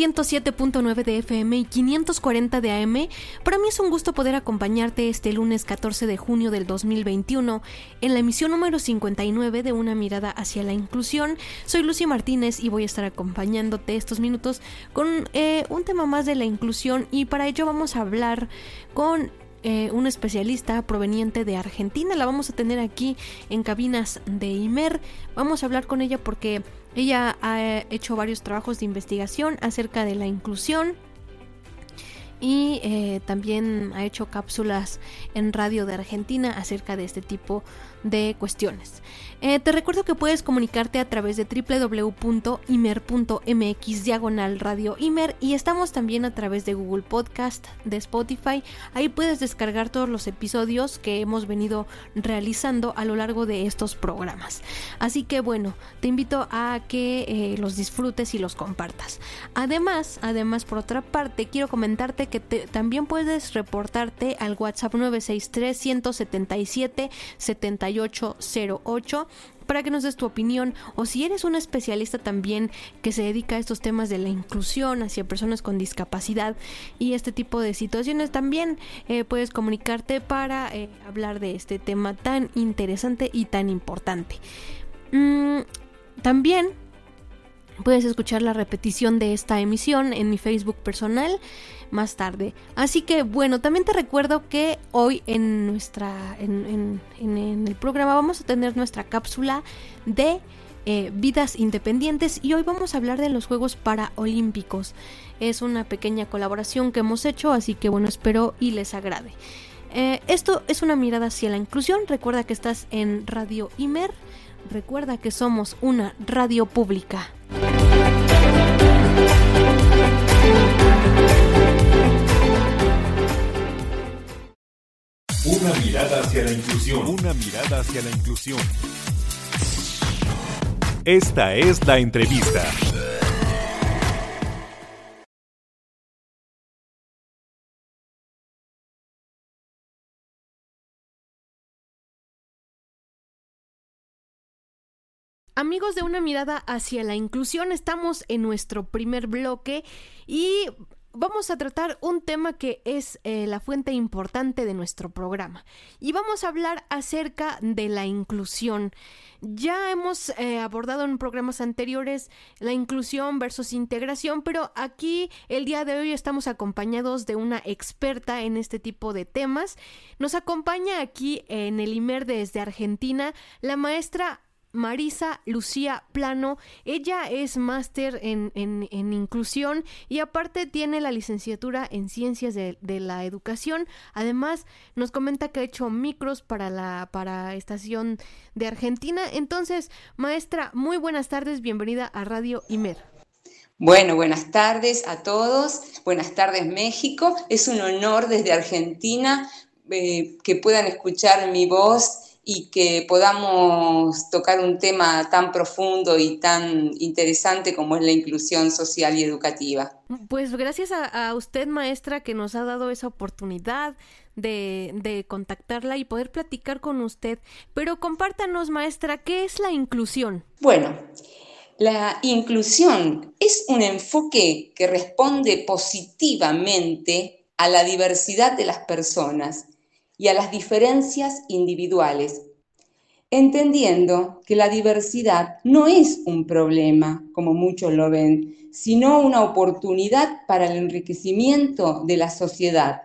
107.9 de FM y 540 de AM, para mí es un gusto poder acompañarte este lunes 14 de junio del 2021 en la emisión número 59 de Una mirada hacia la inclusión. Soy Lucy Martínez y voy a estar acompañándote estos minutos con eh, un tema más de la inclusión y para ello vamos a hablar con eh, un especialista proveniente de Argentina. La vamos a tener aquí en cabinas de Imer. Vamos a hablar con ella porque ella ha hecho varios trabajos de investigación acerca de la inclusión y eh, también ha hecho cápsulas en radio de Argentina acerca de este tipo de cuestiones. Eh, te recuerdo que puedes comunicarte a través de www.imer.mx diagonal radio Imer y estamos también a través de Google Podcast, de Spotify. Ahí puedes descargar todos los episodios que hemos venido realizando a lo largo de estos programas. Así que bueno, te invito a que eh, los disfrutes y los compartas. Además, además por otra parte, quiero comentarte que también puedes reportarte al WhatsApp 963 177 7808 para que nos des tu opinión o si eres un especialista también que se dedica a estos temas de la inclusión hacia personas con discapacidad y este tipo de situaciones también eh, puedes comunicarte para eh, hablar de este tema tan interesante y tan importante. Mm, también puedes escuchar la repetición de esta emisión en mi Facebook personal más tarde. Así que bueno, también te recuerdo que hoy en nuestra en, el programa vamos a tener nuestra cápsula de eh, vidas independientes y hoy vamos a hablar de los Juegos Paraolímpicos. Es una pequeña colaboración que hemos hecho, así que bueno, espero y les agrade. Eh, esto es una mirada hacia la inclusión. Recuerda que estás en Radio Imer. Recuerda que somos una radio pública. Una mirada hacia la inclusión. Una mirada hacia la inclusión. Esta es la entrevista. Amigos de una mirada hacia la inclusión, estamos en nuestro primer bloque y vamos a tratar un tema que es eh, la fuente importante de nuestro programa y vamos a hablar acerca de la inclusión. Ya hemos eh, abordado en programas anteriores la inclusión versus integración, pero aquí el día de hoy estamos acompañados de una experta en este tipo de temas. Nos acompaña aquí en el IMER desde Argentina la maestra Marisa Lucía Plano. Ella es máster en, inclusión y aparte tiene la licenciatura en ciencias de, la educación. Además, nos comenta que ha hecho micros para la para estación de Argentina. Entonces, maestra, muy buenas tardes, bienvenida a Radio Imer. Bueno, buenas tardes a todos, buenas tardes México. Es un honor desde Argentina eh, que puedan escuchar mi voz y que podamos tocar un tema tan profundo y tan interesante como es la inclusión social y educativa. Pues gracias a, usted, maestra, que nos ha dado esa oportunidad de, de, contactarla y poder platicar con usted. Pero compártanos, maestra, ¿qué es la inclusión? Bueno, la inclusión es un enfoque que responde positivamente a la diversidad de las personas y a las diferencias individuales. entendiendo que la diversidad no es un problema, como muchos lo ven, sino una oportunidad para el enriquecimiento de la sociedad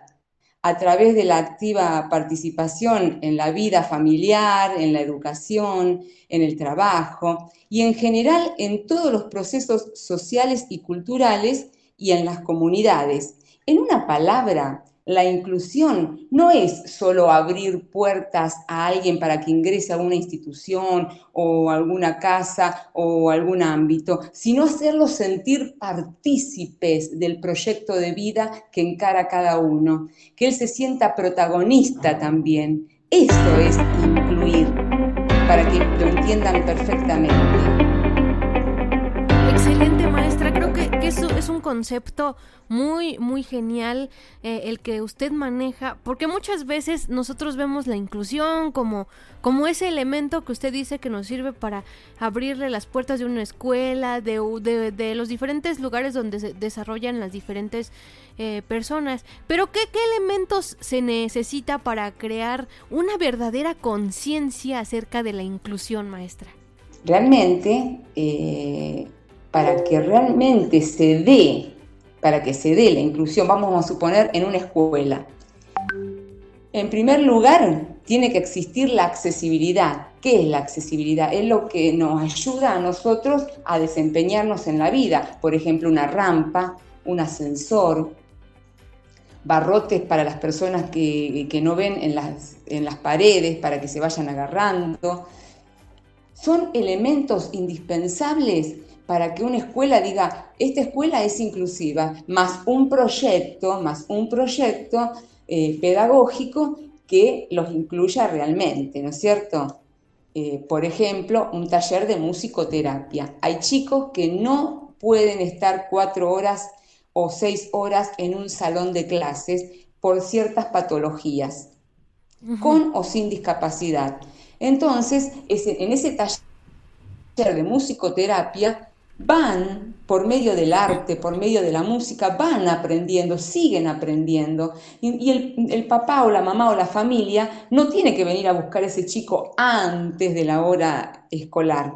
a través de la activa participación en la vida familiar, en la educación, en el trabajo y en general en todos los procesos sociales y culturales y en las comunidades. En una palabra, la inclusión no es solo abrir puertas a alguien para que ingrese a una institución o alguna casa o algún ámbito, sino hacerlos sentir partícipes del proyecto de vida que encara cada uno, que él se sienta protagonista también. Eso es incluir, para que lo entiendan perfectamente. Excelente maestra, es un concepto muy, muy genial eh, el que usted maneja, porque muchas veces nosotros vemos la inclusión como, como ese elemento que usted dice que nos sirve para abrirle las puertas de una escuela, de, de, los diferentes lugares donde se desarrollan las diferentes eh, personas. Pero ¿qué, ¿qué elementos se necesita para crear una verdadera conciencia acerca de la inclusión, maestra? Realmente, eh, para que realmente se dé, para que se dé la inclusión, vamos a suponer en una escuela. En primer lugar, tiene que existir la accesibilidad. ¿Qué es la accesibilidad? Es lo que nos ayuda a nosotros a desempeñarnos en la vida. Por ejemplo, una rampa, un ascensor, barrotes para las personas que, no ven en las, en las paredes para que se vayan agarrando. Son elementos indispensables para que una escuela diga, esta escuela es inclusiva, más un proyecto, más un proyecto eh, pedagógico que los incluya realmente, ¿no es cierto? Eh, por ejemplo, un taller de musicoterapia. Hay chicos que no pueden estar cuatro horas o seis horas en un salón de clases por ciertas patologías, con o sin discapacidad. Entonces, en ese taller de musicoterapia van por medio del arte, por medio de la música, van aprendiendo, siguen aprendiendo. Y, el, papá o la mamá o la familia no tiene que venir a buscar a ese chico antes de la hora escolar.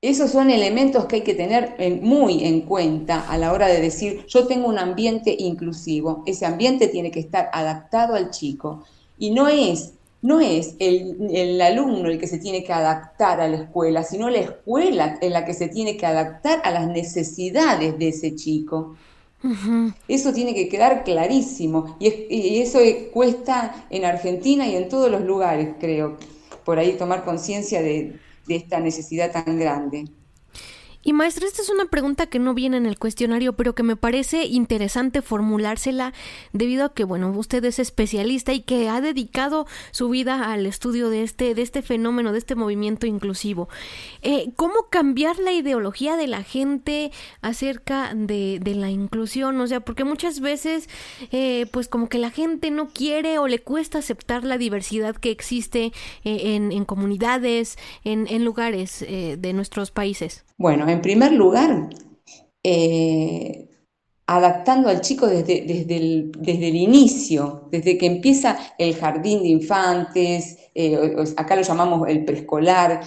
Esos son elementos que hay que tener muy en cuenta a la hora de decir, yo tengo un ambiente inclusivo. Ese ambiente tiene que estar adaptado al chico. Y no es no es el, alumno el que se tiene que adaptar a la escuela, sino la escuela en la que se tiene que adaptar a las necesidades de ese chico. Eso tiene que quedar clarísimo y, eso cuesta en Argentina y en todos los lugares, creo, por ahí tomar conciencia de esta necesidad tan grande. Y maestra, esta es una pregunta que no viene en el cuestionario, pero que me parece interesante formulársela debido a que, bueno, usted es especialista y que ha dedicado su vida al estudio de este, de este fenómeno, de este movimiento inclusivo. Eh, ¿Cómo cambiar la ideología de la gente acerca de, de la inclusión? O sea, porque muchas veces, eh, pues como que la gente no quiere o le cuesta aceptar la diversidad que existe eh, en, en, comunidades, en, en lugares de nuestros países. Bueno, en primer lugar, eh, adaptando al chico desde, desde, el, desde, el, inicio, desde que empieza el jardín de infantes, eh, acá lo llamamos el preescolar,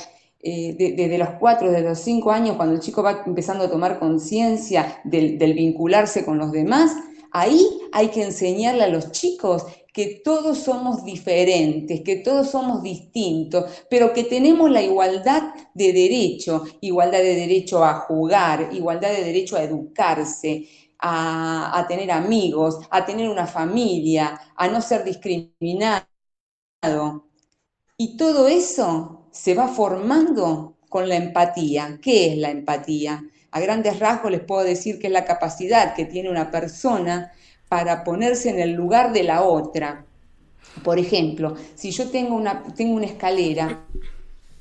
eh, desde los cuatro, desde los cinco años, cuando el chico va empezando a tomar conciencia del, del vincularse con los demás, ahí hay que enseñarle a los chicos que todos somos diferentes, que todos somos distintos, pero que tenemos la igualdad de derecho, igualdad de derecho a jugar, igualdad de derecho a educarse, a, tener amigos, a tener una familia, a no ser discriminado. Y todo eso se va formando con la empatía. ¿Qué es la empatía? A grandes rasgos les puedo decir que es la capacidad que tiene una persona para ponerse en el lugar de la otra. Por ejemplo, si yo tengo una, tengo una escalera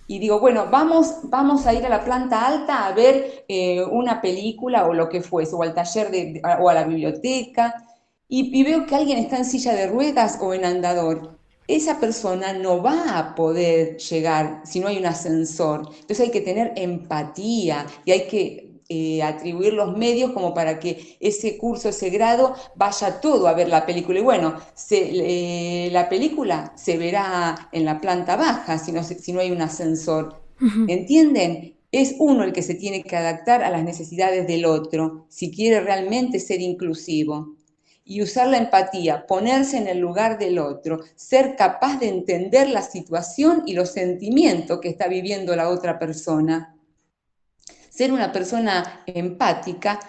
y digo, bueno, vamos, vamos a ir a la planta alta a ver eh, una película o lo que fuese, o al taller de, o a la biblioteca, y, y veo que alguien está en silla de ruedas o en andador. Esa persona no va a poder llegar si no hay un ascensor. Entonces hay que tener empatía y hay que eh, atribuir los medios como para que ese curso, ese grado, vaya todo a ver la película. Y bueno, la película se verá en la planta baja si no, si no hay un ascensor. ¿Entienden? Es uno el que se tiene que adaptar a las necesidades del otro si quiere realmente ser inclusivo y usar la empatía, ponerse en el lugar del otro, ser capaz de entender la situación y los sentimientos que está viviendo la otra persona. Ser una persona empática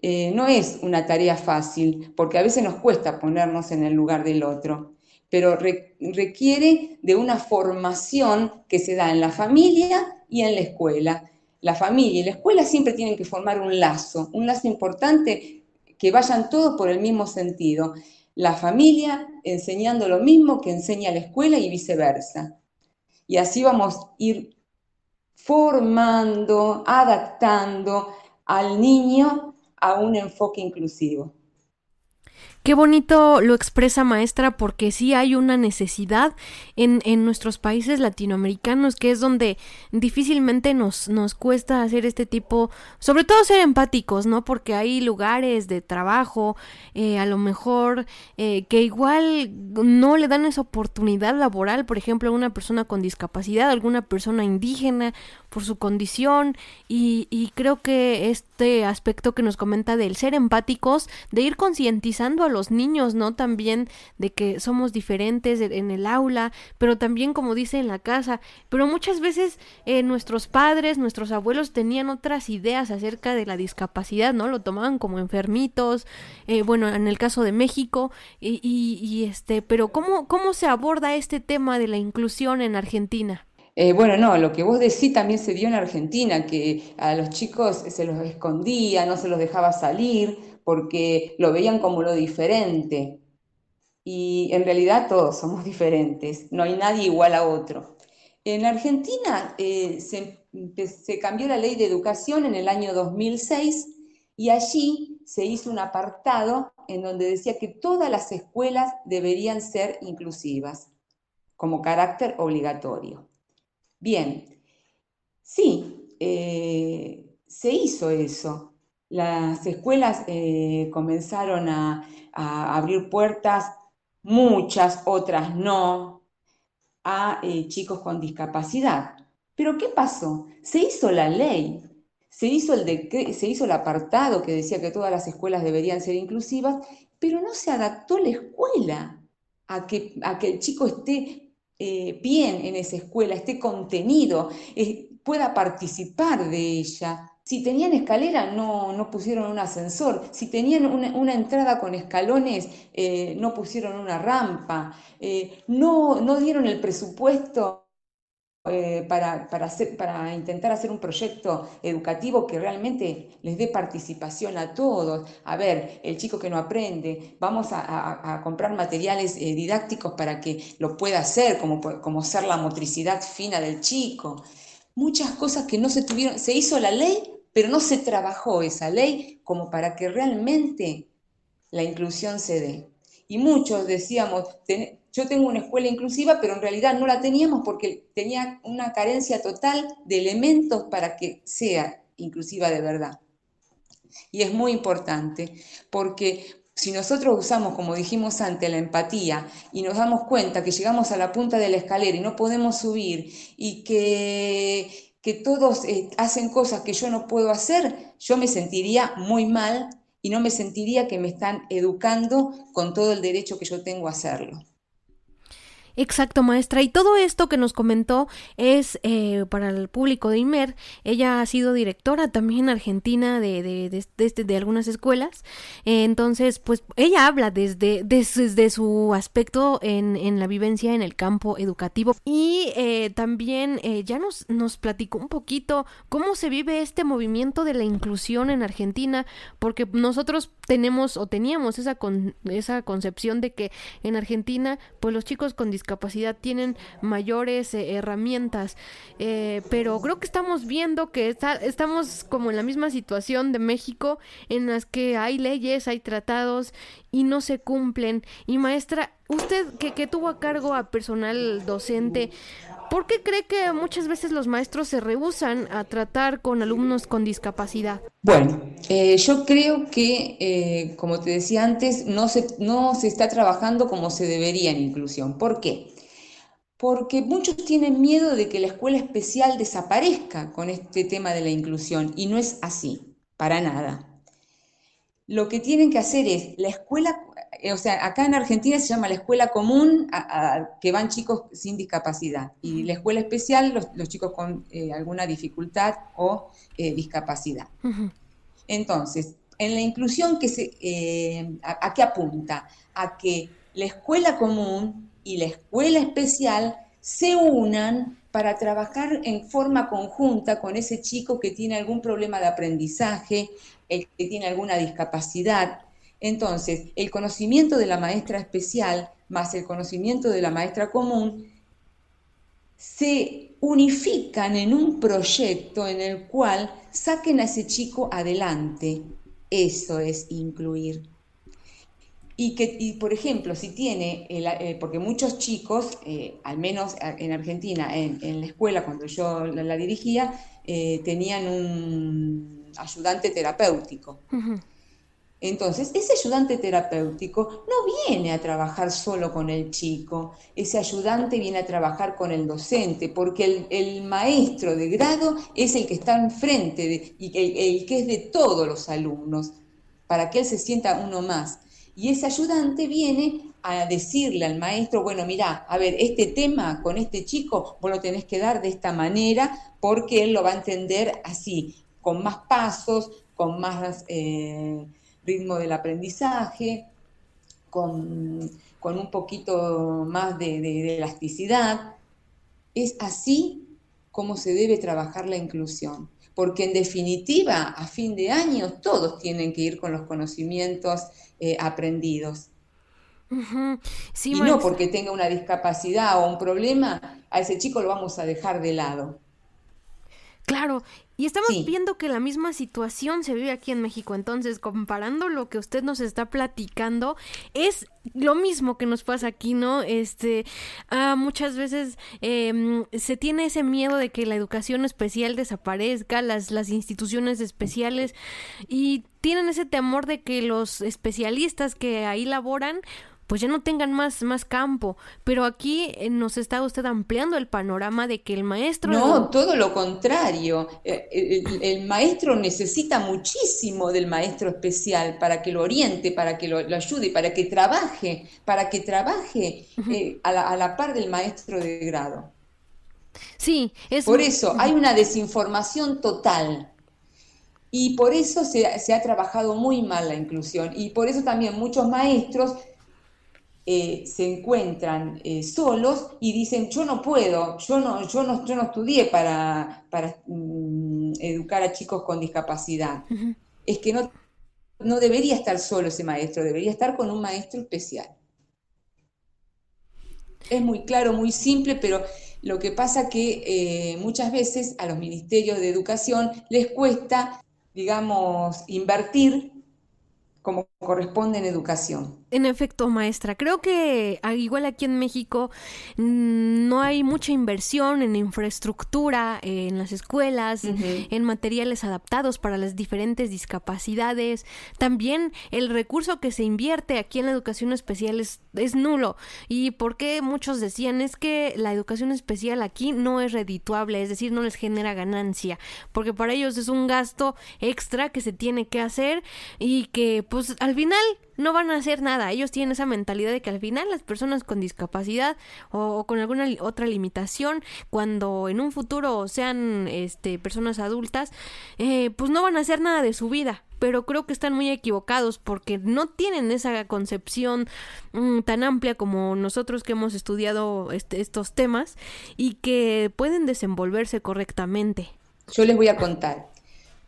eh, no es una tarea fácil, porque a veces nos cuesta ponernos en el lugar del otro, pero requiere de una formación que se da en la familia y en la escuela. La familia y la escuela siempre tienen que formar un lazo, un lazo importante que vayan todos por el mismo sentido. La familia enseñando lo mismo que enseña la escuela y viceversa. Y así vamos a ir formando, adaptando al niño a un enfoque inclusivo. Qué bonito lo expresa maestra porque sí hay una necesidad en, en nuestros países latinoamericanos que es donde difícilmente nos, nos cuesta hacer este tipo, sobre todo ser empáticos, ¿no? Porque hay lugares de trabajo, eh, a lo mejor eh, que igual no le dan esa oportunidad laboral, por ejemplo, a una persona con discapacidad, alguna persona indígena por su condición y, y creo que este aspecto que nos comenta del ser empáticos, de ir concientizando a los niños, ¿no? También de que somos diferentes en el aula, pero también como dice en la casa, pero muchas veces eh, nuestros padres, nuestros abuelos tenían otras ideas acerca de la discapacidad, ¿no? Lo tomaban como enfermitos, eh, bueno, en el caso de México, y, y, este, pero ¿cómo, ¿cómo se aborda este tema de la inclusión en Argentina? Eh, bueno, no, lo que vos decís también se dio en Argentina, que a los chicos se los escondía, no se los dejaba salir, porque lo veían como lo diferente. Y en realidad todos somos diferentes, no hay nadie igual a otro. En Argentina eh, se, se cambió la ley de educación en el año 2006 y allí se hizo un apartado en donde decía que todas las escuelas deberían ser inclusivas como carácter obligatorio. Bien, sí, eh, se hizo eso. Las escuelas eh, comenzaron a, abrir puertas, muchas, otras no, a eh, chicos con discapacidad. Pero ¿qué pasó? Se hizo la ley, se hizo, el se hizo el apartado que decía que todas las escuelas deberían ser inclusivas, pero no se adaptó la escuela a que, a que el chico esté eh, bien en esa escuela, esté contenido, eh, pueda participar de ella. Si tenían escalera, no, no pusieron un ascensor. Si tenían una, entrada con escalones, eh, no pusieron una rampa. no, no dieron el presupuesto eh, para, hacer, para intentar hacer un proyecto educativo que realmente les dé participación a todos. A ver, el chico que no aprende, vamos a, comprar materiales eh, didácticos para que lo pueda hacer, como, como ser la motricidad fina del chico. Muchas cosas que no se tuvieron, se hizo la ley, pero no se trabajó esa ley como para que realmente la inclusión se dé. Y muchos decíamos, yo tengo una escuela inclusiva, pero en realidad no la teníamos porque tenía una carencia total de elementos para que sea inclusiva de verdad. Y es muy importante porque si nosotros usamos, como dijimos antes, la empatía y nos damos cuenta que llegamos a la punta de la escalera y no podemos subir y que, que todos eh, hacen cosas que yo no puedo hacer, yo me sentiría muy mal y no me sentiría que me están educando con todo el derecho que yo tengo a hacerlo. Exacto, maestra. Y todo esto que nos comentó es eh, para el público de IMER. Ella ha sido directora también argentina de, de, de, este, algunas escuelas. entonces, pues ella habla desde, desde, su aspecto en, en, la vivencia en el campo educativo. Y eh, también eh, ya nos, nos platicó un poquito cómo se vive este movimiento de la inclusión en Argentina, porque nosotros tenemos o teníamos esa, con, esa concepción de que en Argentina, pues los chicos con discapacidad tienen mayores eh, herramientas, eh, pero creo que estamos viendo que está, estamos como en la misma situación de México, en las que hay leyes, hay tratados y no se cumplen. Y maestra, usted que, que tuvo a cargo a personal docente, ¿Por qué cree que muchas veces los maestros se rehusan a tratar con alumnos con discapacidad? Bueno, eh, yo creo que, eh, como te decía antes, no se, no se está trabajando como se debería en inclusión. ¿Por qué? Porque muchos tienen miedo de que la escuela especial desaparezca con este tema de la inclusión y no es así, para nada. Lo que tienen que hacer es la escuela eh, o sea, acá en Argentina se llama la escuela común a, que van chicos sin discapacidad y la escuela especial los, chicos con eh, alguna dificultad o eh, discapacidad. Entonces, en la inclusión, que se, a, qué apunta? A que la escuela común y la escuela especial se unan para trabajar en forma conjunta con ese chico que tiene algún problema de aprendizaje, el que tiene alguna discapacidad, entonces, el conocimiento de la maestra especial más el conocimiento de la maestra común se unifican en un proyecto en el cual saquen a ese chico adelante. Eso es incluir. Y que, por ejemplo, si tiene, eh, porque muchos chicos, eh, al menos en Argentina, en, la escuela cuando yo la, dirigía, eh, tenían un ayudante terapéutico. Entonces, ese ayudante terapéutico no viene a trabajar solo con el chico, ese ayudante viene a trabajar con el docente, porque el, maestro de grado es el que está enfrente y el, que es de todos los alumnos, para que él se sienta uno más. Y ese ayudante viene a decirle al maestro, bueno, mira, a ver, este tema con este chico vos lo tenés que dar de esta manera porque él lo va a entender así, con más pasos, con más... Eh, ritmo del aprendizaje, con, un poquito más de, elasticidad. Es así como se debe trabajar la inclusión, porque en definitiva, a fin de año, todos tienen que ir con los conocimientos eh, aprendidos. y no porque tenga una discapacidad o un problema, a ese chico lo vamos a dejar de lado. Claro, y estamos viendo que la misma situación se vive aquí en México. Entonces, comparando lo que usted nos está platicando, es lo mismo que nos pasa aquí, ¿no? Este, ah, muchas veces em, se tiene ese miedo de que la educación especial desaparezca, las, las instituciones especiales, y tienen ese temor de que los especialistas que ahí laboran pues ya no tengan más, más campo. Pero aquí eh, nos está usted ampliando el panorama de que el maestro... No, todo lo contrario. Eh, el, maestro necesita muchísimo del maestro especial para que lo oriente, para que lo, ayude, para que trabaje, para que trabaje eh, a, la, par del maestro de grado. Sí, es... Por eso hay una desinformación total. Y por eso se, se, ha trabajado muy mal la inclusión. Y por eso también muchos maestros eh, se encuentran eh, solos y dicen, yo no puedo, yo no, yo no, yo no estudié para, para mm, educar a chicos con discapacidad. Es que no, no debería estar solo ese maestro, debería estar con un maestro especial. Es muy claro, muy simple, pero lo que pasa que eh, muchas veces a los ministerios de educación les cuesta, digamos, invertir como corresponde en educación. En efecto, maestra, creo que igual aquí en México mm, no hay mucha inversión en infraestructura, en las escuelas, en materiales adaptados para las diferentes discapacidades. También el recurso que se invierte aquí en la educación especial es, es nulo. ¿Y por qué muchos decían? Es que la educación especial aquí no es redituable, es decir, no les genera ganancia, porque para ellos es un gasto extra que se tiene que hacer y que pues al final no van a hacer nada. Ellos tienen esa mentalidad de que al final las personas con discapacidad o, con alguna otra limitación, cuando en un futuro sean este, personas adultas, eh, pues no van a hacer nada de su vida. Pero creo que están muy equivocados porque no tienen esa concepción mm, tan amplia como nosotros que hemos estudiado este, estos temas y que pueden desenvolverse correctamente. Yo les voy a contar.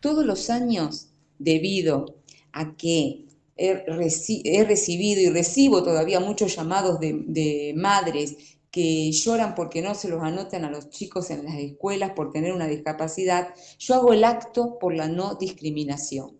Todos los años, debido a que he, recibido y recibo todavía muchos llamados de, madres que lloran porque no se los anotan a los chicos en las escuelas por tener una discapacidad, yo hago el acto por la no discriminación.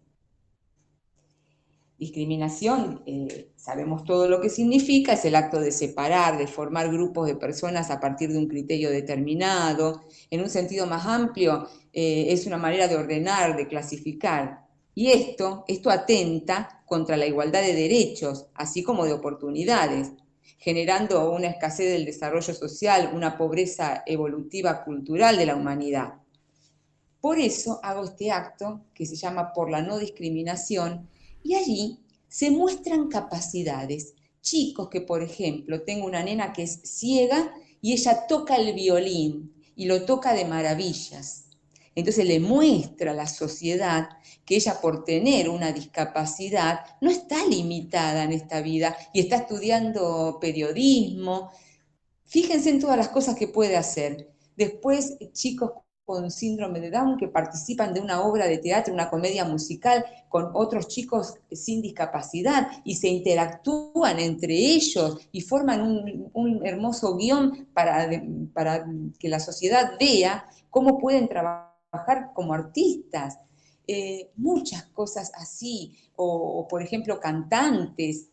Discriminación, eh, sabemos todo lo que significa, es el acto de separar, de formar grupos de personas a partir de un criterio determinado. En un sentido más amplio, eh, es una manera de ordenar, de clasificar. Y esto, esto atenta contra la igualdad de derechos, así como de oportunidades, generando una escasez del desarrollo social, una pobreza evolutiva cultural de la humanidad. Por eso hago este acto que se llama Por la no discriminación y allí se muestran capacidades. Chicos que, por ejemplo, tengo una nena que es ciega y ella toca el violín y lo toca de maravillas. Entonces le muestra a la sociedad que ella por tener una discapacidad no está limitada en esta vida y está estudiando periodismo. Fíjense en todas las cosas que puede hacer. Después, chicos con síndrome de Down que participan de una obra de teatro, una comedia musical con otros chicos sin discapacidad y se interactúan entre ellos y forman un, hermoso guion para, que la sociedad vea cómo pueden trabajar como artistas. Eh, muchas cosas así, o por ejemplo cantantes,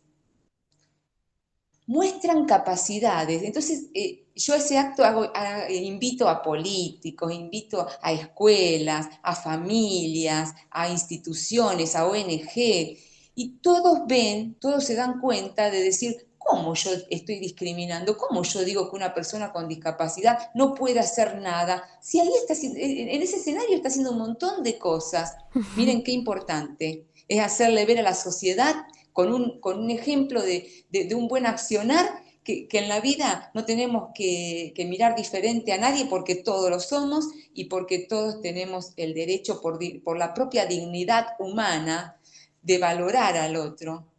muestran capacidades. Entonces, eh, yo ese acto hago, invito a políticos, invito a escuelas, a familias, a instituciones, a ONG, y todos ven, todos se dan cuenta de decir, ¿cómo yo estoy discriminando? ¿Cómo yo digo que una persona con discapacidad no puede hacer nada? Si ahí está, en ese escenario está haciendo un montón de cosas. Miren qué importante es hacerle ver a la sociedad con un, con un ejemplo de, un buen accionar, que, en la vida no tenemos que, mirar diferente a nadie porque todos lo somos y porque todos tenemos el derecho por, por la propia dignidad humana de valorar al otro,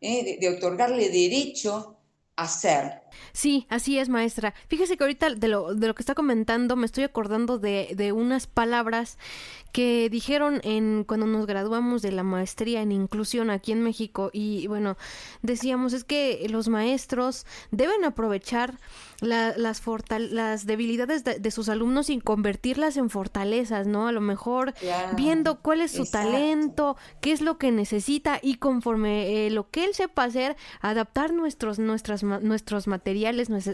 ¿eh? de, de otorgarle derecho a ser. Sí, así es, maestra. Fíjese que ahorita de lo, de lo que está comentando me estoy acordando de, de unas palabras que dijeron en cuando nos graduamos de la maestría en inclusión aquí en México y bueno, decíamos es que los maestros deben aprovechar las, las debilidades de, sus alumnos y convertirlas en fortalezas, ¿no? A lo mejor viendo cuál es su talento, qué es lo que necesita y conforme eh, lo que él sepa hacer, adaptar nuestros, nuestras, nuestros materiales,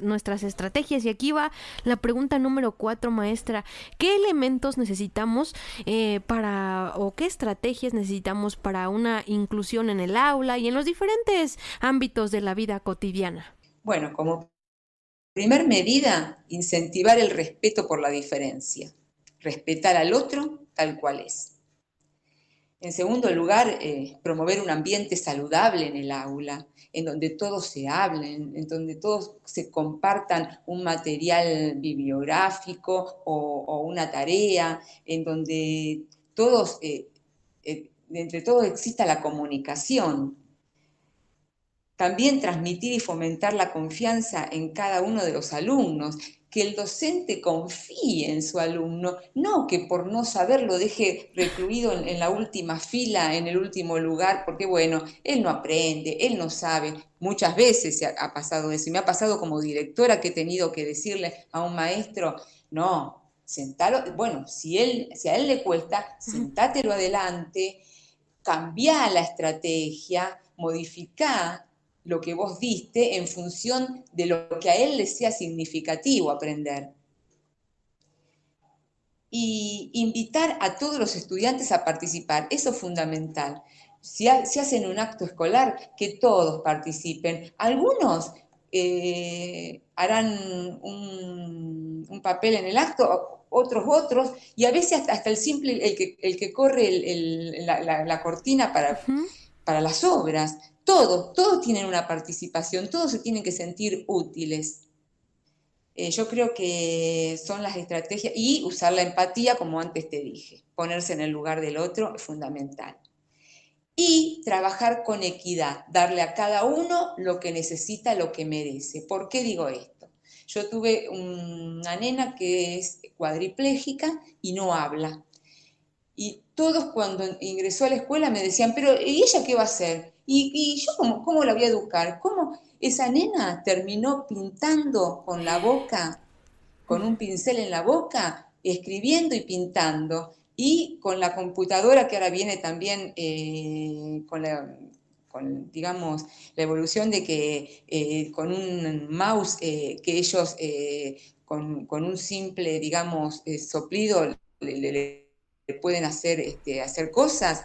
nuestras estrategias. Y aquí va la pregunta número cuatro, maestra. ¿Qué elementos necesitamos eh, para o qué estrategias necesitamos para una inclusión en el aula y en los diferentes ámbitos de la vida cotidiana? Bueno, como primer medida, incentivar el respeto por la diferencia, respetar al otro tal cual es. En segundo lugar, eh, promover un ambiente saludable en el aula, en donde todos se hablen, en donde todos se compartan un material bibliográfico o, una tarea, en donde todos, eh, eh, entre todos exista la comunicación. También transmitir y fomentar la confianza en cada uno de los alumnos, que el docente confíe en su alumno, no que por no saber lo deje recluido en, la última fila, en el último lugar, porque bueno, él no aprende, él no sabe. Muchas veces se ha, pasado eso, y me ha pasado como directora que he tenido que decirle a un maestro, no, sentalo, bueno, si, él, si a él le cuesta, sentátelo adelante, cambia la estrategia, modifica lo que vos diste en función de lo que a él le sea significativo aprender. Y invitar a todos los estudiantes a participar, eso es fundamental. Si, hacen un acto escolar, que todos participen. Algunos eh, harán un, papel en el acto, otros otros, y a veces hasta, el simple, el que, el que corre la, cortina para, para las obras todos, todos tienen una participación, todos se tienen que sentir útiles. Eh, yo creo que son las estrategias y usar la empatía, como antes te dije, ponerse en el lugar del otro es fundamental. Y trabajar con equidad, darle a cada uno lo que necesita, lo que merece. ¿Por qué digo esto? Yo tuve una nena que es cuadriplégica y no habla. Y todos cuando ingresó a la escuela me decían, pero ¿y ella qué va a hacer? ¿Y, yo cómo, cómo, la voy a educar? ¿Cómo esa nena terminó pintando con la boca, con un pincel en la boca, escribiendo y pintando? Y con la computadora que ahora viene también eh, con, digamos, la evolución de que eh, con un mouse que ellos con, un simple, digamos, soplido le, pueden hacer, este, hacer cosas,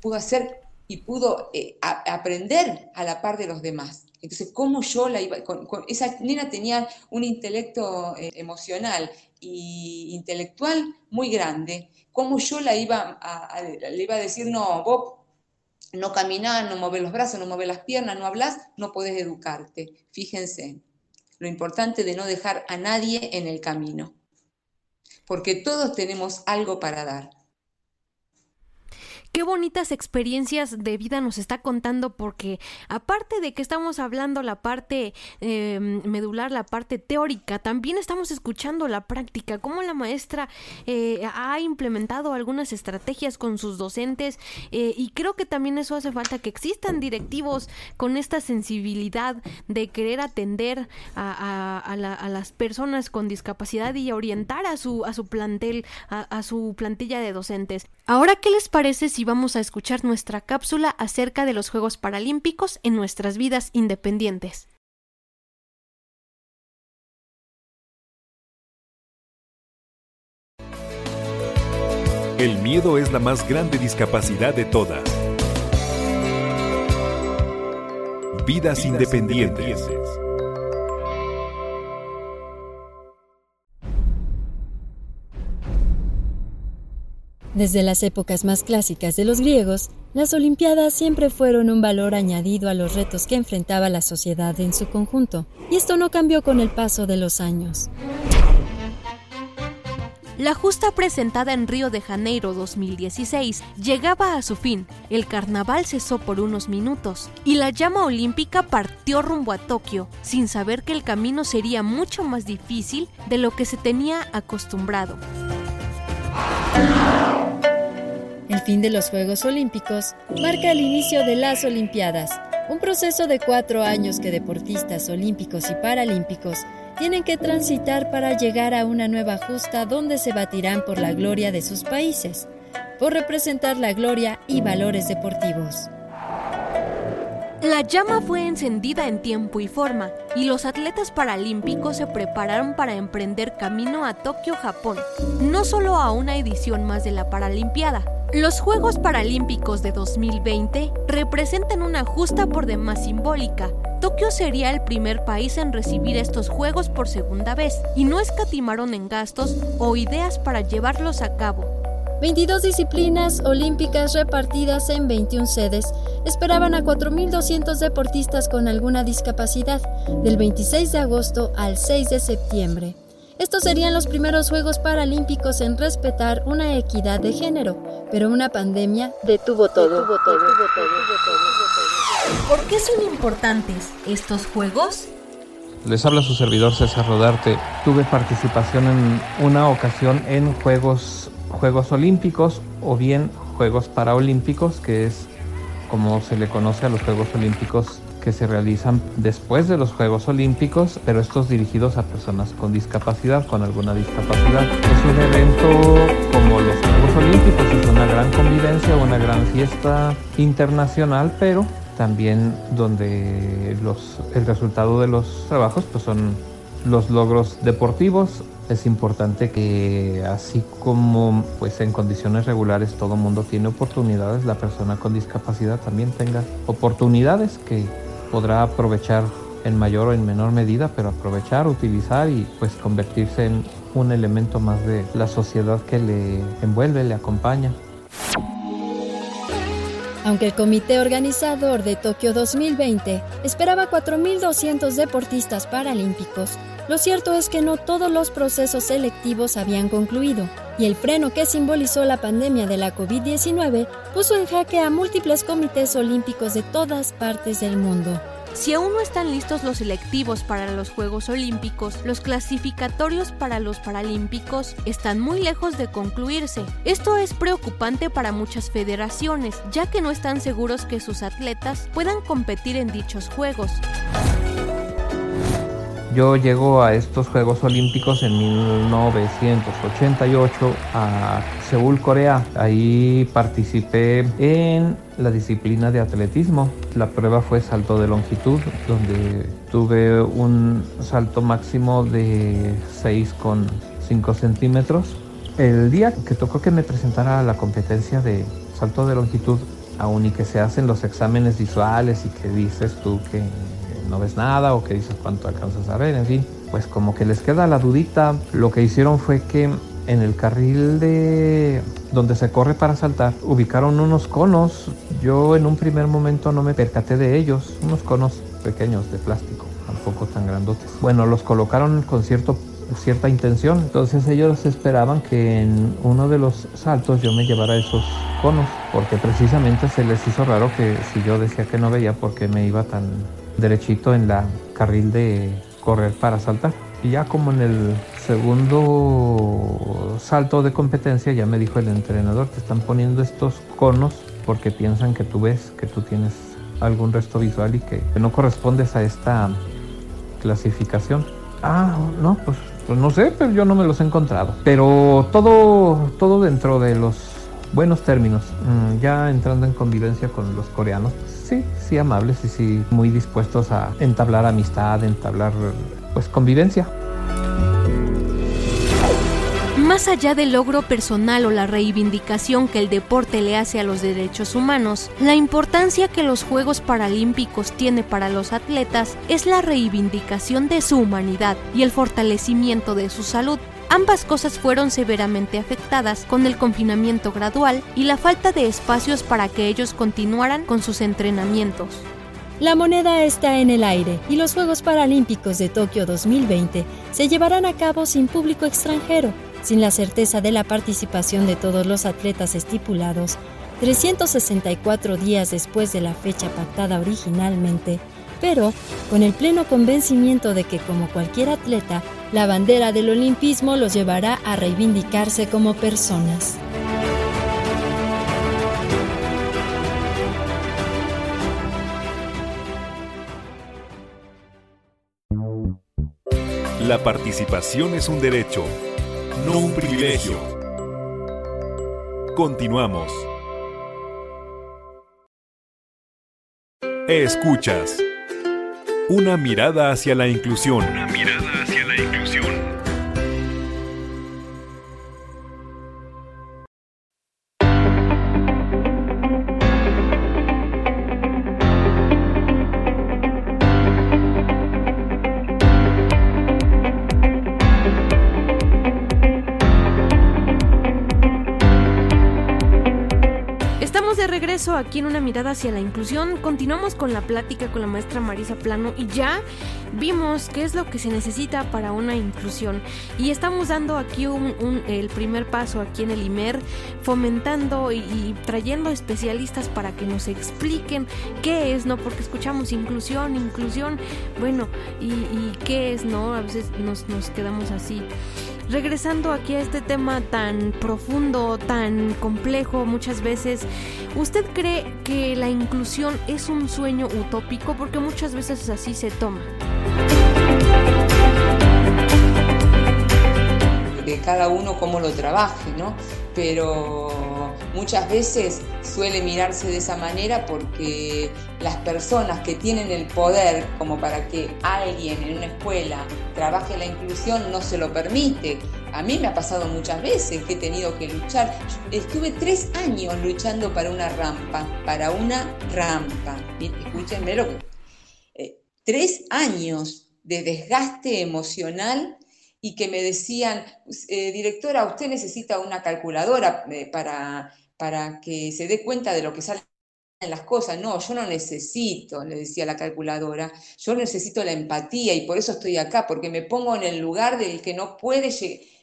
pudo hacer y pudo aprender a la par de los demás. Entonces, ¿cómo yo la iba? Con, esa nena tenía un intelecto emocional e intelectual muy grande. ¿Cómo yo la iba a, le iba a decir, no, vos no caminás, no mueves los brazos, no mueves las piernas, no hablas, no podés educarte? Fíjense, lo importante de no dejar a nadie en el camino, porque todos tenemos algo para dar qué bonitas experiencias de vida nos está contando porque aparte de que estamos hablando la parte em, medular, la parte teórica, también estamos escuchando la práctica, cómo la maestra eh, ha implementado algunas estrategias con sus docentes eh, y creo que también eso hace falta que existan directivos con esta sensibilidad de querer atender a, a, las personas con discapacidad y orientar a su, a su plantel, a su plantilla de docentes. Ahora, ¿qué les parece si vamos a escuchar nuestra cápsula acerca de los Juegos Paralímpicos en nuestras vidas independientes? El miedo es la más grande discapacidad de todas. Vidas, independientes. Desde las épocas más clásicas de los griegos, las Olimpiadas siempre fueron un valor añadido a los retos que enfrentaba la sociedad en su conjunto, y esto no cambió con el paso de los años. La justa presentada en Río de Janeiro 2016 llegaba a su fin, el carnaval cesó por unos minutos y la llama olímpica partió rumbo a Tokio, sin saber que el camino sería mucho más difícil de lo que se tenía acostumbrado. Fin de los Juegos Olímpicos marca el inicio de las Olimpiadas, un proceso de cuatro años que deportistas olímpicos y paralímpicos tienen que transitar para llegar a una nueva justa donde se batirán por la gloria de sus países, por representar la gloria y valores deportivos. La llama fue encendida en tiempo y forma, y los atletas paralímpicos se prepararon para emprender camino a Tokio, Japón, no solo a una edición más de la Paralimpiada. Los Juegos Paralímpicos de 2020 representan una justa por demás simbólica. Tokio sería el primer país en recibir estos Juegos por segunda vez, y no escatimaron en gastos o ideas para llevarlos a cabo. 22 disciplinas olímpicas repartidas en 21 sedes esperaban a 4.200 deportistas con alguna discapacidad del 26 de agosto al 6 de septiembre. Estos serían los primeros Juegos Paralímpicos en respetar una equidad de género, pero una pandemia detuvo todo. ¿Por qué son importantes estos Juegos? Les habla su servidor César Rodarte. Tuve participación en una ocasión en Juegos Juegos Olímpicos o bien Juegos Paraolímpicos, que es como se le conoce a los Juegos Olímpicos que se realizan después de los Juegos Olímpicos, pero estos dirigidos a personas con discapacidad, con alguna discapacidad. Es un evento como los Juegos Olímpicos, es una gran convivencia, una gran fiesta internacional, pero también donde los, el resultado de los trabajos pues son los logros deportivos es importante que así como pues en condiciones regulares todo mundo tiene oportunidades, la persona con discapacidad también tenga oportunidades que podrá aprovechar en mayor o en menor medida, pero aprovechar, utilizar y pues convertirse en un elemento más de la sociedad que le envuelve, le acompaña. Aunque el comité organizador de Tokio 2020 esperaba 4.200 deportistas paralímpicos, lo cierto es que no todos los procesos selectivos habían concluido, y el freno que simbolizó la pandemia de la COVID-19 puso en jaque a múltiples comités olímpicos de todas partes del mundo. Si aún no están listos los selectivos para los Juegos Olímpicos, los clasificatorios para los Paralímpicos están muy lejos de concluirse. Esto es preocupante para muchas federaciones, ya que no están seguros que sus atletas puedan competir en dichos Juegos. Yo llego a estos Juegos Olímpicos en 1988 a Seúl, Corea. Ahí participé en la disciplina de atletismo. La prueba fue salto de longitud, donde tuve un salto máximo de 6,5 centímetros. El día que tocó que me presentara la competencia de salto de longitud, aún y que se hacen los exámenes visuales y que dices tú que no ves nada o que dices cuánto alcanzas a ver, en fin, pues como que les queda la dudita. Lo que hicieron fue que en el carril de donde se corre para saltar ubicaron unos conos. Yo en un primer momento no me percaté de ellos, unos conos pequeños de plástico, tampoco tan grandotes. Bueno, los colocaron con cierta intención. Entonces ellos esperaban que en uno de los saltos yo me llevara esos conos, porque precisamente se les hizo raro que si yo decía que no veía, porque me iba tan derechito en la carril de correr para saltar. Y ya como en el segundo salto de competencia ya me dijo el entrenador, te están poniendo estos conos porque piensan que tú ves, que tú tienes algún resto visual y que, no correspondes a esta clasificación. Ah, no, pues, pues, no sé, pero yo no me los he encontrado. Pero todo, todo dentro de los buenos términos. Mm, ya entrando en convivencia con los coreanos, sí, sí amables y sí muy dispuestos a entablar amistad, entablar pues convivencia. Más allá del logro personal o la reivindicación que el deporte le hace a los derechos humanos, la importancia que los Juegos Paralímpicos tiene para los atletas es la reivindicación de su humanidad y el fortalecimiento de su salud. Ambas cosas fueron severamente afectadas con el confinamiento gradual y la falta de espacios para que ellos continuaran con sus entrenamientos. La moneda está en el aire y los Juegos Paralímpicos de Tokio 2020 se llevarán a cabo sin público extranjero, sin la certeza de la participación de todos los atletas estipulados, 364 días después de la fecha pactada originalmente, pero con el pleno convencimiento de que como cualquier atleta, la bandera del olimpismo los llevará a reivindicarse como personas. La participación es un derecho, no un privilegio. Continuamos. Escuchas. Una mirada hacia la inclusión. Una mirada aquí en una mirada hacia la inclusión. Continuamos con la plática con la maestra Marisa Plano y ya vimos qué es lo que se necesita para una inclusión. Y estamos dando aquí un, el primer paso aquí en el IMER, fomentando y, trayendo especialistas para que nos expliquen qué es, ¿no? Porque escuchamos inclusión, inclusión, bueno, y, qué es, ¿no? A veces nos quedamos así regresando aquí a este tema tan profundo, tan complejo muchas veces, ¿usted cree que la inclusión es un sueño utópico? Porque muchas veces así se toma. De cada uno cómo lo trabaje, ¿no? Pero muchas veces suele mirarse de esa manera porque las personas que tienen el poder como para que alguien en una escuela trabaje la inclusión no se lo permite. A mí me ha pasado muchas veces que he tenido que luchar. Estuve tres años luchando para una rampa, para una rampa. Escúchenme lo. Eh, tres años de desgaste emocional y que me decían, eh, directora, usted necesita una calculadora eh, para para que se dé cuenta de lo que salen las cosas. No, yo no necesito, le decía la calculadora, yo necesito la empatía y por eso estoy acá, porque me pongo en el lugar del que no puede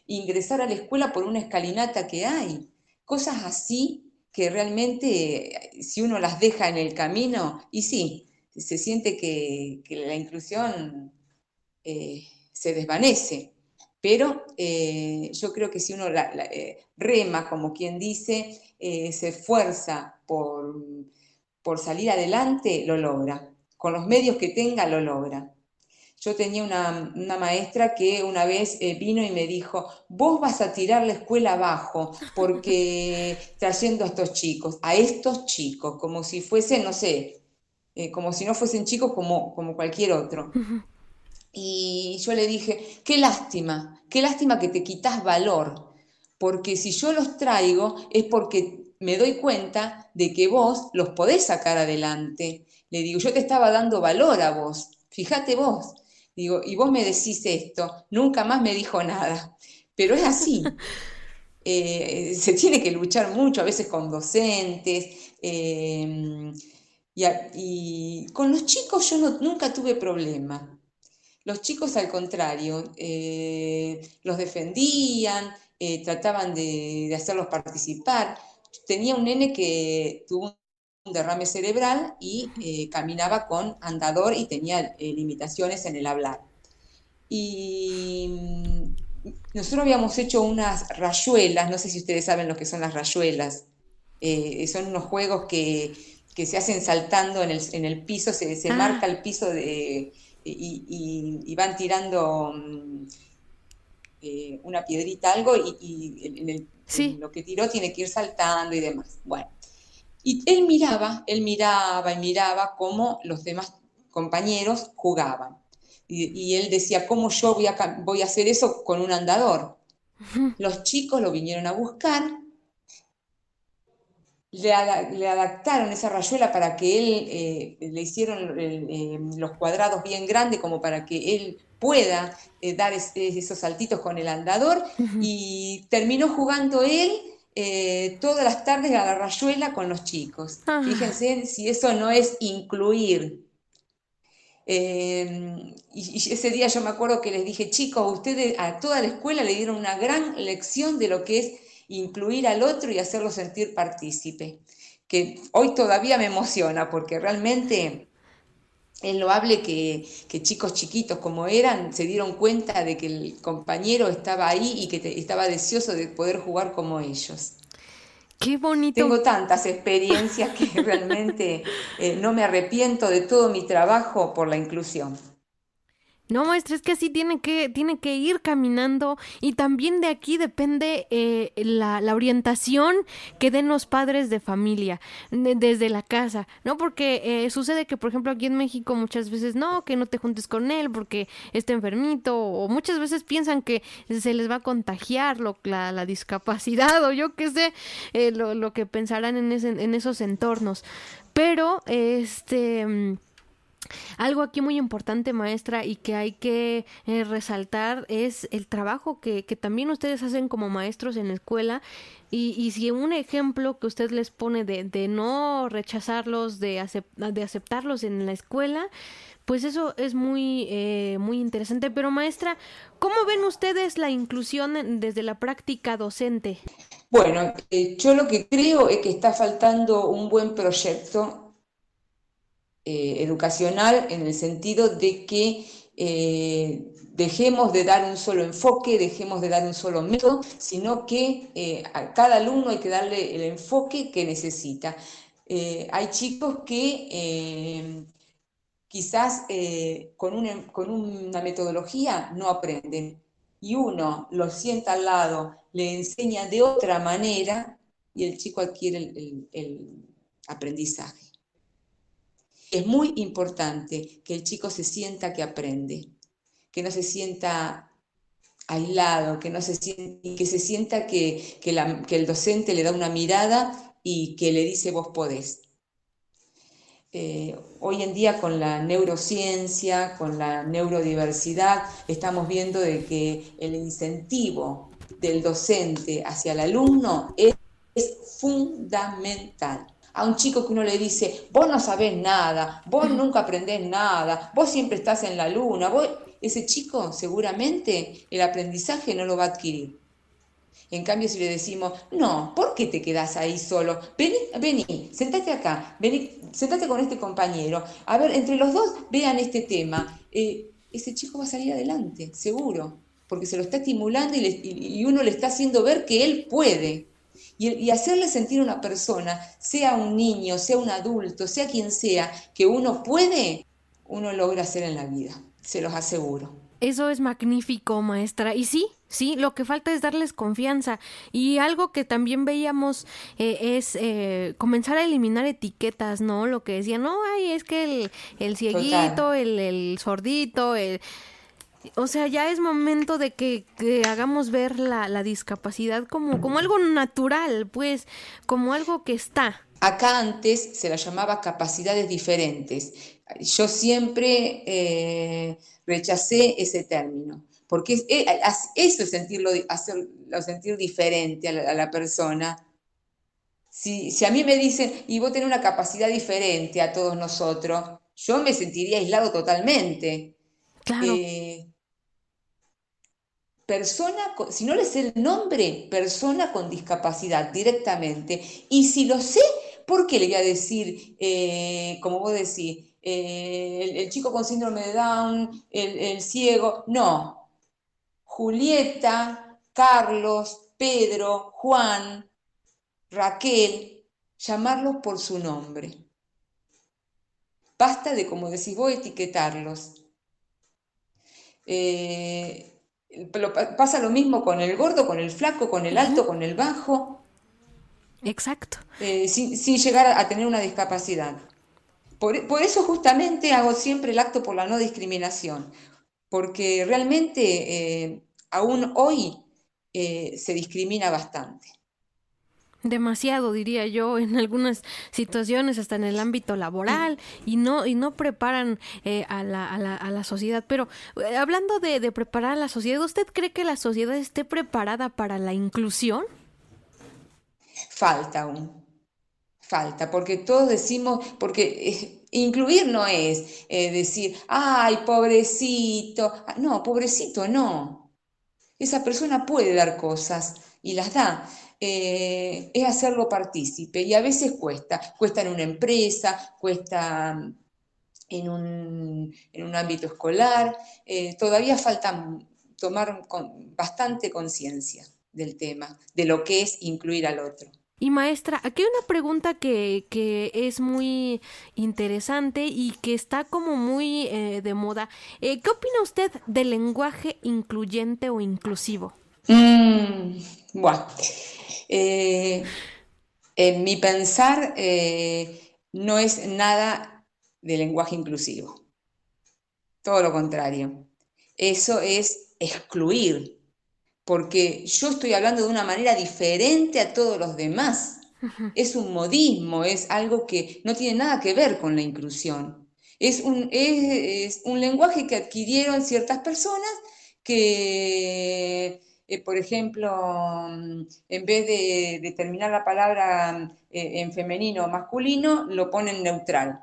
ingresar a la escuela por una escalinata que hay. Cosas así que realmente, si uno las deja en el camino, y sí, se siente que, la inclusión eh, se desvanece. Pero eh, yo creo que si uno eh, rema, como quien dice, eh, se esfuerza por, por salir adelante, lo logra. Con los medios que tenga, lo logra. yo tenía una, maestra que una vez eh, vino y me dijo, vos vas a tirar la escuela abajo porque trayendo a estos chicos, a estos chicos, como si fuesen, no sé, eh, como si no fuesen chicos como, como cualquier otro. Y yo le dije, qué lástima, qué lástima que te quitas valor, porque si yo los traigo es porque me doy cuenta de que vos los podés sacar adelante. Le digo, yo te estaba dando valor a vos, fíjate vos. Digo, y vos me decís esto, nunca más me dijo nada. Pero es así. Eh, se tiene que luchar mucho, a veces con docentes. Eh, y, con los chicos yo nunca tuve problema. Los chicos, al contrario, eh, los defendían, trataban de, de, hacerlos participar. Tenía un nene que tuvo un derrame cerebral y eh, caminaba con andador y tenía eh, limitaciones en el hablar. Y mm, nosotros habíamos hecho unas rayuelas, no sé si ustedes saben lo que son las rayuelas, eh, son unos juegos que, se hacen saltando en el, piso, se, ah. marca el piso de, y, van tirando mm, una piedrita, algo, y, en lo que tiró tiene que ir saltando y demás. Bueno, y él miraba, él miraba y miraba cómo los demás compañeros jugaban. Y, él decía, ¿cómo yo voy a, voy a hacer eso con un andador? Los chicos lo vinieron a buscar, le, adaptaron esa rayuela para que él, eh, le hicieron eh, los cuadrados bien grandes como para que él pueda eh, dar esos saltitos con el andador y terminó jugando él eh, todas las tardes a la rayuela con los chicos. Ah. Fíjense si eso no es incluir. Eh, y, ese día yo me acuerdo que les dije, chicos, ustedes a toda la escuela le dieron una gran lección de lo que es incluir al otro y hacerlo sentir partícipe, que hoy todavía me emociona porque realmente es loable que, que, chicos chiquitos como eran se dieron cuenta de que el compañero estaba ahí y que estaba deseoso de poder jugar como ellos. Qué bonito. Tengo tantas experiencias que realmente eh, no me arrepiento de todo mi trabajo por la inclusión. No, maestra, es que así tiene que, tiene que ir caminando y también de aquí depende eh, la, orientación que den los padres de familia desde la casa, ¿no? Porque eh, sucede que, por ejemplo, aquí en México muchas veces no, que no te juntes con él porque está enfermito o muchas veces piensan que se les va a contagiar la, discapacidad o yo qué sé, eh, lo, lo, que pensarán en, en esos entornos. Pero, este algo aquí muy importante, maestra, y que hay que eh, resaltar es el trabajo que, que, también ustedes hacen como maestros en la escuela. Y, y si un ejemplo que usted les pone de, de no rechazarlos, de, de aceptarlos en la escuela, pues eso es muy, eh, muy interesante. Pero maestra, ¿cómo ven ustedes la inclusión desde la práctica docente? Bueno, eh, yo lo que creo es que está faltando un buen proyecto eh, educacional en el sentido de que eh, dejemos de dar un solo enfoque, dejemos de dar un solo método, sino que eh, a cada alumno hay que darle el enfoque que necesita. hay chicos que quizás con, una, con, una, metodología no aprenden y uno lo sienta al lado, le enseña de otra manera y el chico adquiere el aprendizaje. Es muy importante que el chico se sienta que aprende, que no se sienta aislado, que, no se sienta, que se sienta que, el docente le da una mirada y que le dice vos podés. Eh, hoy en día con la neurociencia, con la neurodiversidad, estamos viendo de que el incentivo del docente hacia el alumno es fundamental a un chico que uno le dice, vos no sabés nada, vos nunca aprendés nada, vos siempre estás en la luna, ese chico seguramente el aprendizaje no lo va a adquirir. En cambio, si le decimos, no, ¿por qué te quedás ahí solo? Vení, vení, sentate acá, vení, sentate con este compañero. A ver, entre los dos vean este tema. Eh, ese chico va a salir adelante, seguro, porque se lo está estimulando y, y uno le está haciendo ver que él puede. Y, hacerle sentir a una persona, sea un niño, sea un adulto, sea quien sea, que uno puede, uno logra hacer en la vida. se los aseguro. Eso es magnífico, maestra. Y sí, sí, lo que falta es darles confianza. Y algo que también veíamos eh, es eh, comenzar a eliminar etiquetas, ¿no? Lo que decían, no, ay, es que el, el cieguito, el, el, sordito, el... O sea, ya es momento de que, hagamos ver la, la discapacidad como, como algo natural, pues, como algo que está. Acá antes se la llamaba capacidades diferentes. Yo siempre eh, rechacé ese término, porque eh, eso es sentirlo, hacerlo sentir diferente a la, persona. Si, a mí me dicen, y vos tenés una capacidad diferente a todos nosotros, yo me sentiría aislado totalmente. Claro. Eh, persona, si no le sé el nombre, persona con discapacidad directamente. Y si lo sé, ¿Por qué le voy a decir, eh, como vos decís, eh, el, chico con síndrome de Down, el, ciego? No. Julieta, Carlos, Pedro, Juan, Raquel, llamarlos por su nombre. Basta de, como decís vos, etiquetarlos. Eh, pasa lo mismo con el gordo, con el flaco, con el alto, con el bajo. Exacto. Eh, sin, llegar a tener una discapacidad. Por, eso justamente hago siempre el acto por la no discriminación, porque realmente eh, aún hoy eh, se discrimina bastante. Demasiado, diría yo, en algunas situaciones, hasta en el ámbito laboral, y no, y no preparan a, la, a, la, a, la, sociedad. Pero hablando de, de preparar a la sociedad, ¿usted cree que la sociedad esté preparada para la inclusión? falta aún, falta, porque todos decimos, porque eh, incluir no es eh, decir, ay, pobrecito, ah, no, pobrecito no. Esa persona puede dar cosas y las da. Eh, es hacerlo partícipe y a veces cuesta, cuesta en una empresa, cuesta en un, en un ámbito escolar, todavía falta tomar bastante conciencia del tema, de lo que es incluir al otro. Y maestra, aquí hay una pregunta que, que es muy interesante y que está como muy eh, de moda. Eh, ¿Qué opina usted del lenguaje incluyente o inclusivo? Mm, bueno, eh, en mi pensar no es nada de lenguaje inclusivo. Todo lo contrario. Eso es excluir porque yo estoy hablando de una manera diferente a todos los demás. Es un modismo, es algo que no tiene nada que ver con la inclusión. Es un, es, un lenguaje que adquirieron ciertas personas que, eh, por ejemplo, mm, en vez de, terminar la palabra eh, en femenino o masculino, lo ponen neutral.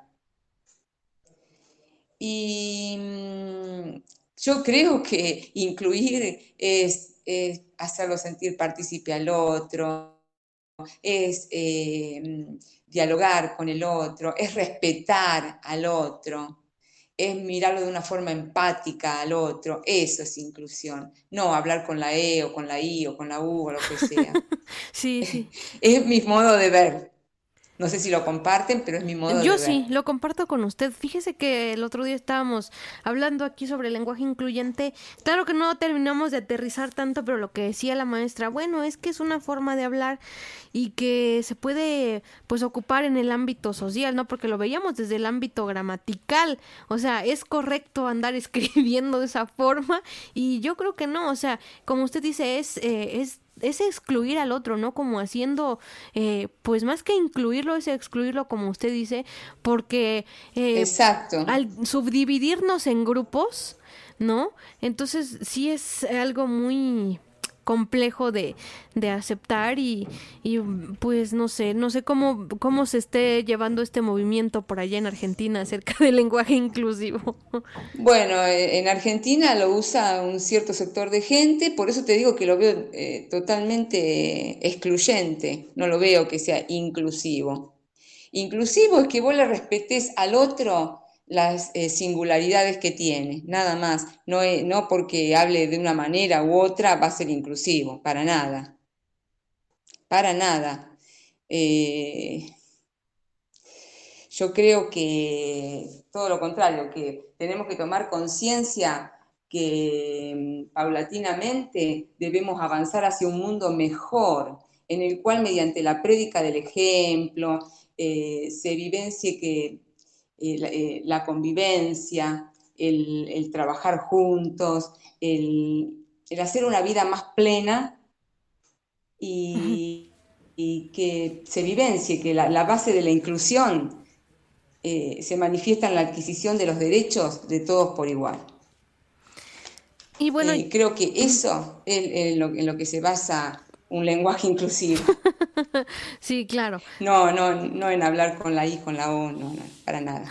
Y mm, yo creo que incluir es es hacerlo sentir partícipe al otro, es eh, dialogar con el otro, es respetar al otro, es mirarlo de una forma empática al otro, eso es inclusión, no hablar con la E o con la I o con la U o lo que sea. sí, sí. Es mi modo de ver. No sé si lo comparten, pero es mi modo Yo de ver. sí, lo comparto con usted. Fíjese que el otro día estábamos hablando aquí sobre el lenguaje incluyente. Claro que no terminamos de aterrizar tanto, pero lo que decía la maestra, bueno, es que es una forma de hablar y que se puede pues ocupar en el ámbito social, ¿no? Porque lo veíamos desde el ámbito gramatical. O sea, es correcto andar escribiendo de esa forma y yo creo que no, o sea, como usted dice, es eh, es es excluir al otro, ¿no? Como haciendo, eh, pues más que incluirlo, es excluirlo, como usted dice, porque eh, Exacto. al subdividirnos en grupos, ¿no? Entonces sí es algo muy complejo de, de aceptar y, y, pues no sé, no sé cómo, cómo se esté llevando este movimiento por allá en Argentina acerca del lenguaje inclusivo. Bueno, eh, en Argentina lo usa un cierto sector de gente, por eso te digo que lo veo eh, totalmente excluyente, no lo veo que sea inclusivo. Inclusivo es que vos le respetes al otro las eh, singularidades que tiene, nada más. No, no porque hable de una manera u otra va a ser inclusivo, para nada. Para nada. Eh, yo creo que todo lo contrario, que tenemos que tomar conciencia que mm, paulatinamente debemos avanzar hacia un mundo mejor, en el cual mediante la prédica del ejemplo eh, se vivencie que eh, eh, la, convivencia, el, trabajar juntos, el, hacer una vida más plena y, que se vivencie, que la, base de la inclusión se manifiesta en la adquisición de los derechos de todos por igual. Y bueno, creo que eso es en lo que se basa un lenguaje inclusivo. sí, claro. No, no, no en hablar con la I, con la O, no, no para nada.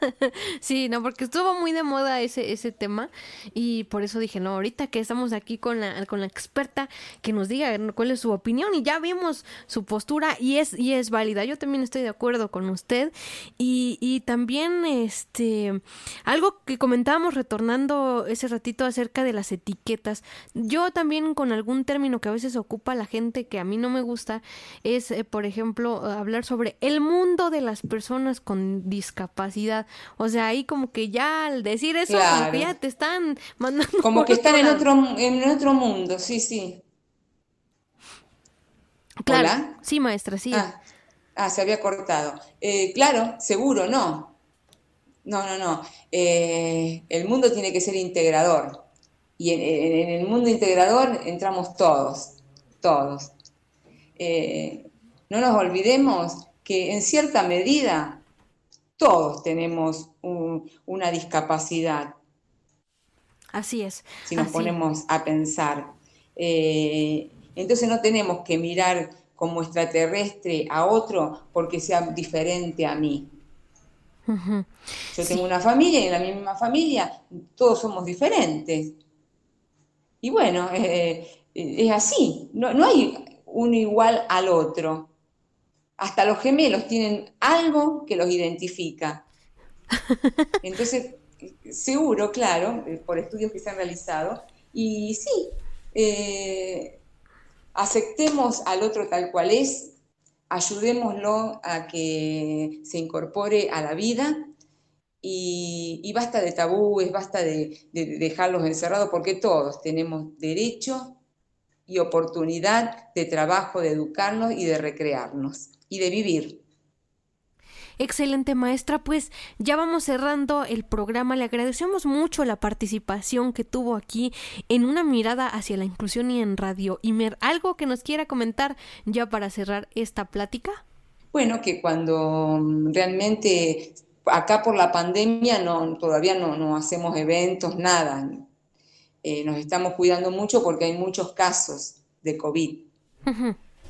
sí, no, porque estuvo muy de moda ese, ese tema y por eso dije, no, ahorita que estamos aquí con la, con la experta, que nos diga cuál es su opinión y ya vimos su postura y es, y es válida. Yo también estoy de acuerdo con usted y, y también, este, algo que comentábamos retornando ese ratito acerca de las etiquetas. Yo también con algún término que a veces ocupa la gente que a mí no me gusta es, eh, por ejemplo, hablar sobre el mundo de las personas con discapacidad. O sea, ahí como que ya al decir eso, como que ya te están mandando. Como que están en otro, en otro mundo, sí, sí. Claro. Sí, maestra, sí. Ah, ah se había cortado. Eh, claro, seguro, no. No, no, no. Eh, el mundo tiene que ser integrador. Y en, el mundo integrador entramos todos todos. Eh, no nos olvidemos que en cierta medida todos tenemos una discapacidad. Así es. Si nos ponemos a pensar. Eh, entonces no tenemos que mirar como extraterrestre a otro porque sea diferente a mí. Yo tengo una familia y en la misma familia todos somos diferentes. Y bueno, eh, es así, no, hay uno igual al otro. Hasta los gemelos tienen algo que los identifica. Entonces, seguro, claro, eh, por estudios que se han realizado, y sí, eh, aceptemos al otro tal cual es, ayudémoslo a que se incorpore a la vida y, basta de tabúes, basta de, de, dejarlos encerrados, porque todos tenemos derecho y oportunidad de trabajo, de educarnos y de recrearnos y de vivir. Excelente maestra, pues ya vamos cerrando el programa. Le agradecemos mucho la participación que tuvo aquí en una mirada hacia la inclusión y en Radio Imer. ¿Algo que nos quiera comentar ya para cerrar esta plática? Bueno, que cuando realmente acá por la pandemia no, todavía no, no hacemos eventos, nada. Eh, nos estamos cuidando mucho porque hay muchos casos de COVID.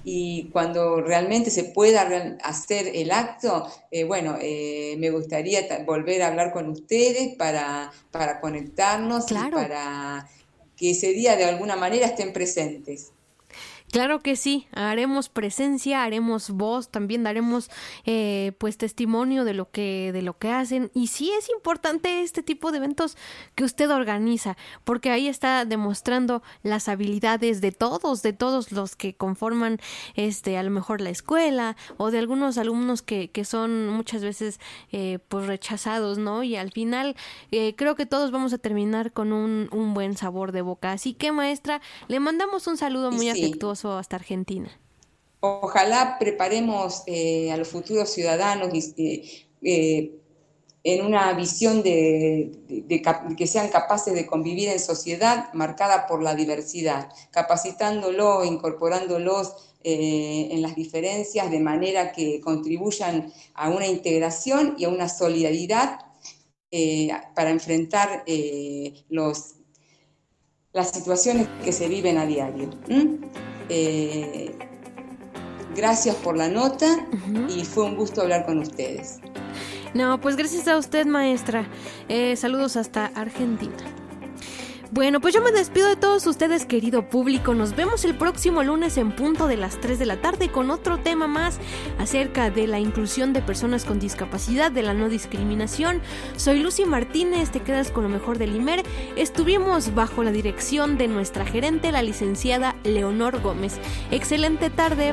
Y cuando realmente se pueda hacer el acto, eh, bueno, eh, me gustaría volver a hablar con ustedes para, para conectarnos y para que ese día de alguna manera estén presentes. Claro que sí, haremos presencia, haremos voz, también daremos eh, pues testimonio de lo que de lo que hacen y sí es importante este tipo de eventos que usted organiza porque ahí está demostrando las habilidades de todos, de todos los que conforman este a lo mejor la escuela o de algunos alumnos que, que son muchas veces eh, pues rechazados, ¿no? Y al final eh, creo que todos vamos a terminar con un, un buen sabor de boca. Así que maestra, le mandamos un saludo muy afectuoso hasta Argentina? Ojalá preparemos eh, a los futuros ciudadanos eh, en una visión de, que sean capaces de convivir en sociedad marcada por la diversidad, capacitándolos, incorporándolos eh, en las diferencias de manera que contribuyan a una integración y a una solidaridad para enfrentar los, las situaciones que se viven a diario. Eh, gracias por la nota y fue un gusto hablar con ustedes. No, pues gracias a usted, maestra. Eh, saludos hasta Argentina. Bueno, pues yo me despido de todos ustedes, querido público. Nos vemos el próximo lunes en punto de las 3 de la tarde con otro tema más acerca de la inclusión de personas con discapacidad, de la no discriminación. Soy Lucy Martínez, te quedas con lo mejor del IMER. Estuvimos bajo la dirección de nuestra gerente, la licenciada Leonor Gómez. Excelente tarde.